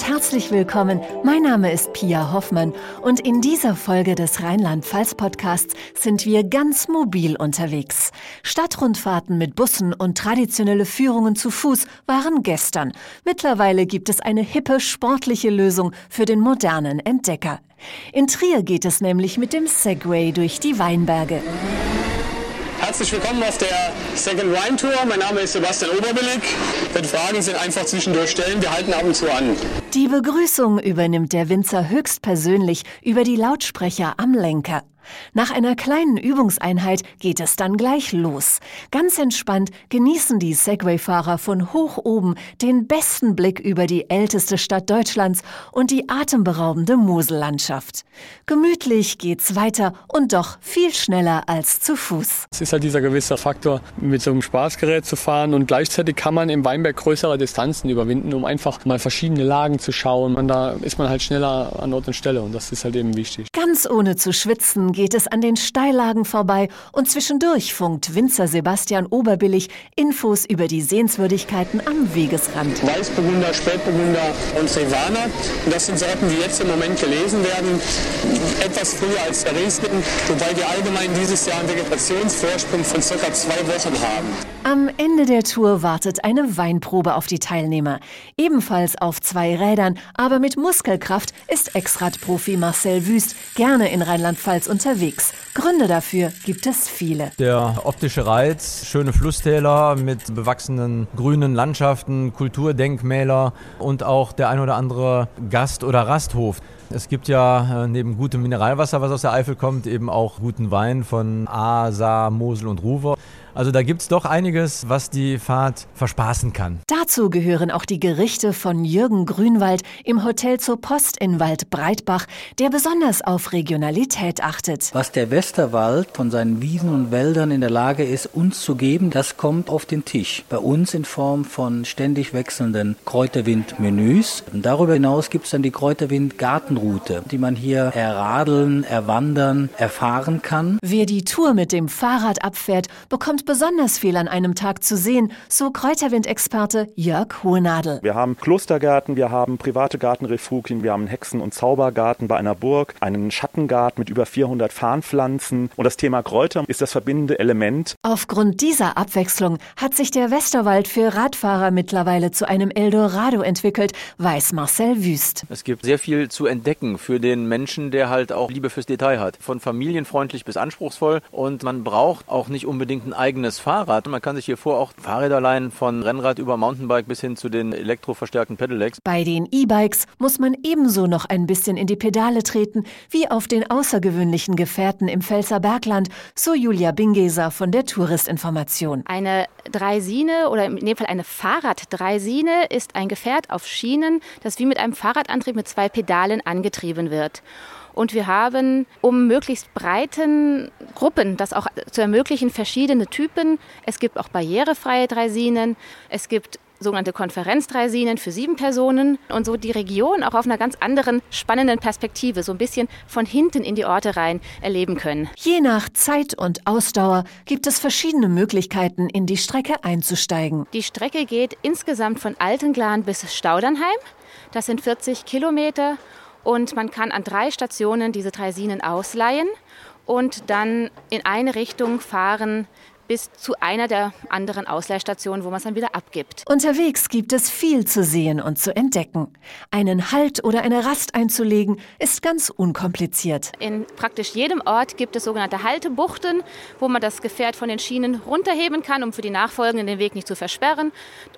Und herzlich willkommen. Mein Name ist Pia Hoffmann und in dieser Folge des Rheinland-Pfalz-Podcasts sind wir ganz mobil unterwegs. Stadtrundfahrten mit Bussen und traditionelle Führungen zu Fuß waren gestern. Mittlerweile gibt es eine hippe, sportliche Lösung für den modernen Entdecker. In Trier geht es nämlich mit dem Segway durch die Weinberge. Herzlich willkommen auf der Second Wine Tour. Mein Name ist Sebastian Oberbillig. Wenn Fragen sind, einfach zwischendurch stellen. Wir halten ab und zu an. Die Begrüßung übernimmt der Winzer höchstpersönlich über die Lautsprecher am Lenker. Nach einer kleinen Übungseinheit geht es dann gleich los. Ganz entspannt genießen die Segway-Fahrer von hoch oben den besten Blick über die älteste Stadt Deutschlands und die atemberaubende Mosellandschaft. Gemütlich geht's weiter und doch viel schneller als zu Fuß. Es ist halt dieser gewisse Faktor, mit so einem Spaßgerät zu fahren und gleichzeitig kann man im Weinberg größere Distanzen überwinden, um einfach mal verschiedene Lagen zu schauen. Und da ist man halt schneller an Ort und Stelle und das ist halt eben wichtig. Ganz ohne zu schwitzen geht es an den Steillagen vorbei und zwischendurch funkt Winzer Sebastian Oberbillig Infos über die Sehenswürdigkeiten am Wegesrand. Weißburgunder, Spätburgunder und Silvaner. Das sind Sorten, die jetzt im Moment gelesen werden. Etwas früher als der Riesling, wobei wir allgemein dieses Jahr einen Vegetationsvorsprung von circa zwei Wochen haben. Am Ende der Tour wartet eine Weinprobe auf die Teilnehmer. Ebenfalls auf zwei Rädern, aber mit Muskelkraft ist Ex-Radprofi Marcel Wüst gerne in Rheinland-Pfalz unterwegs. Gründe dafür gibt es viele. Der optische Reiz, schöne Flusstäler mit bewachsenen grünen Landschaften, Kulturdenkmäler und auch der ein oder andere Gast- oder Rasthof. Es gibt ja äh, neben gutem Mineralwasser, was aus der Eifel kommt, eben auch guten Wein von A, Saar, Mosel und Ruwer. Also da gibt es doch einiges, was die Fahrt verspaßen kann. Dazu gehören auch die Gerichte von Jürgen Grünwald im Hotel zur Post in Waldbreitbach, der besonders auf Regionalität achtet. Was der Westerwald von seinen Wiesen und Wäldern in der Lage ist, uns zu geben, das kommt auf den Tisch. Bei uns in Form von ständig wechselnden Kräuterwind-Menüs. Darüber hinaus gibt es dann die Kräuterwind-Gartenroute, die man hier erradeln, erwandern, erfahren kann. Wer die Tour mit dem Fahrrad abfährt, bekommt besonders viel an einem Tag zu sehen, so Kräuterwind-Experte Jörg Hohenadel. Wir haben Klostergärten, wir haben private Gartenrefugien, wir haben einen Hexen- und Zaubergarten bei einer Burg, einen Schattengarten mit über 400 Farnpflanzen und das Thema Kräuter ist das verbindende Element. Aufgrund dieser Abwechslung hat sich der Westerwald für Radfahrer mittlerweile zu einem Eldorado entwickelt, weiß Marcel Wüst. Es gibt sehr viel zu entdecken für den Menschen, der halt auch Liebe fürs Detail hat. Von familienfreundlich bis anspruchsvoll und man braucht auch nicht unbedingt ein eigenes Fahrrad. Man kann sich hier vor auch Fahrräder leihen, von Rennrad über Mountainbike bis hin zu den elektroverstärkten Pedelecs. Bei den E-Bikes muss man ebenso noch ein bisschen in die Pedale treten, wie auf den außergewöhnlichen Gefährten im Pfälzer Bergland, so Julia Bingeser von der Touristinformation. Eine Dreisine oder in dem Fall eine Fahrraddreisine ist ein Gefährt auf Schienen, das wie mit einem Fahrradantrieb mit zwei Pedalen angetrieben wird. Und wir haben, um möglichst breiten Gruppen das auch zu ermöglichen, verschiedene Typen. Es gibt auch barrierefreie Draisinen. Es gibt sogenannte Konferenzdreisinen für sieben Personen und so die Region auch auf einer ganz anderen spannenden Perspektive, so ein bisschen von hinten in die Orte rein erleben können. Je nach Zeit und Ausdauer gibt es verschiedene Möglichkeiten, in die Strecke einzusteigen. Die Strecke geht insgesamt von Altenglan bis Staudernheim. Das sind 40 Kilometer und man kann an drei Stationen diese Draisinen ausleihen und dann in eine Richtung fahren bis zu einer der anderen Ausleihstationen, wo man es dann wieder abgibt. Unterwegs gibt es viel zu sehen und zu entdecken. Einen Halt oder eine Rast einzulegen ist ganz unkompliziert. In praktisch jedem Ort gibt es sogenannte Haltebuchten, wo man das Gefährt von den Schienen runterheben kann, um für die Nachfolgenden den Weg nicht zu versperren.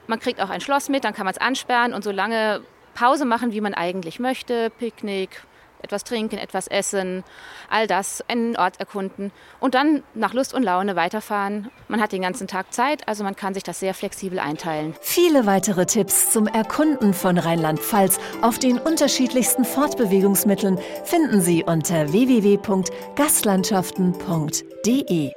Man kriegt auch ein Schloss mit, dann kann man es ansperren und solange Pause machen, wie man eigentlich möchte, Picknick, etwas trinken, etwas essen, all das, einen Ort erkunden und dann nach Lust und Laune weiterfahren. Man hat den ganzen Tag Zeit, also man kann sich das sehr flexibel einteilen. Viele weitere Tipps zum Erkunden von Rheinland-Pfalz auf den unterschiedlichsten Fortbewegungsmitteln finden Sie unter www.gastlandschaften.de.